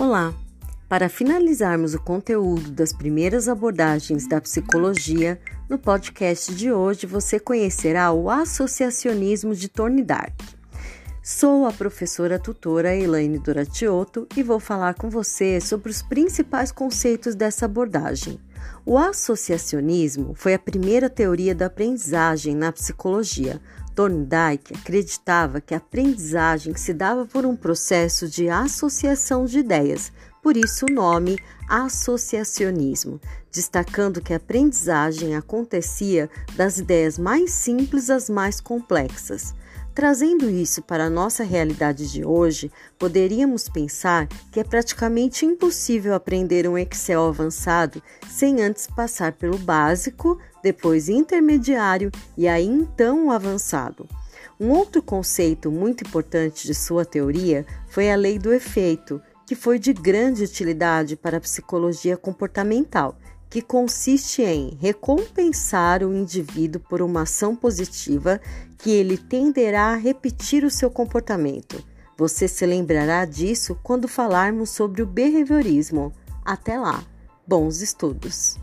Olá! Para finalizarmos o conteúdo das primeiras abordagens da psicologia, no podcast de hoje você conhecerá o associacionismo de Thorndike. Sou a professora tutora Elaine Doratiotto e vou falar com você sobre os principais conceitos dessa abordagem. O associacionismo foi a primeira teoria da aprendizagem na psicologia, Thorndike acreditava que a aprendizagem se dava por um processo de associação de ideias, por isso o nome associacionismo, destacando que a aprendizagem acontecia das ideias mais simples às mais complexas. Trazendo isso para a nossa realidade de hoje, poderíamos pensar que é praticamente impossível aprender um Excel avançado sem antes passar pelo básico, depois intermediário e aí então o avançado. Um outro conceito muito importante de sua teoria foi a lei do efeito, que foi de grande utilidade para a psicologia comportamental que consiste em recompensar o indivíduo por uma ação positiva que ele tenderá a repetir o seu comportamento. Você se lembrará disso quando falarmos sobre o behaviorismo. Até lá! Bons estudos!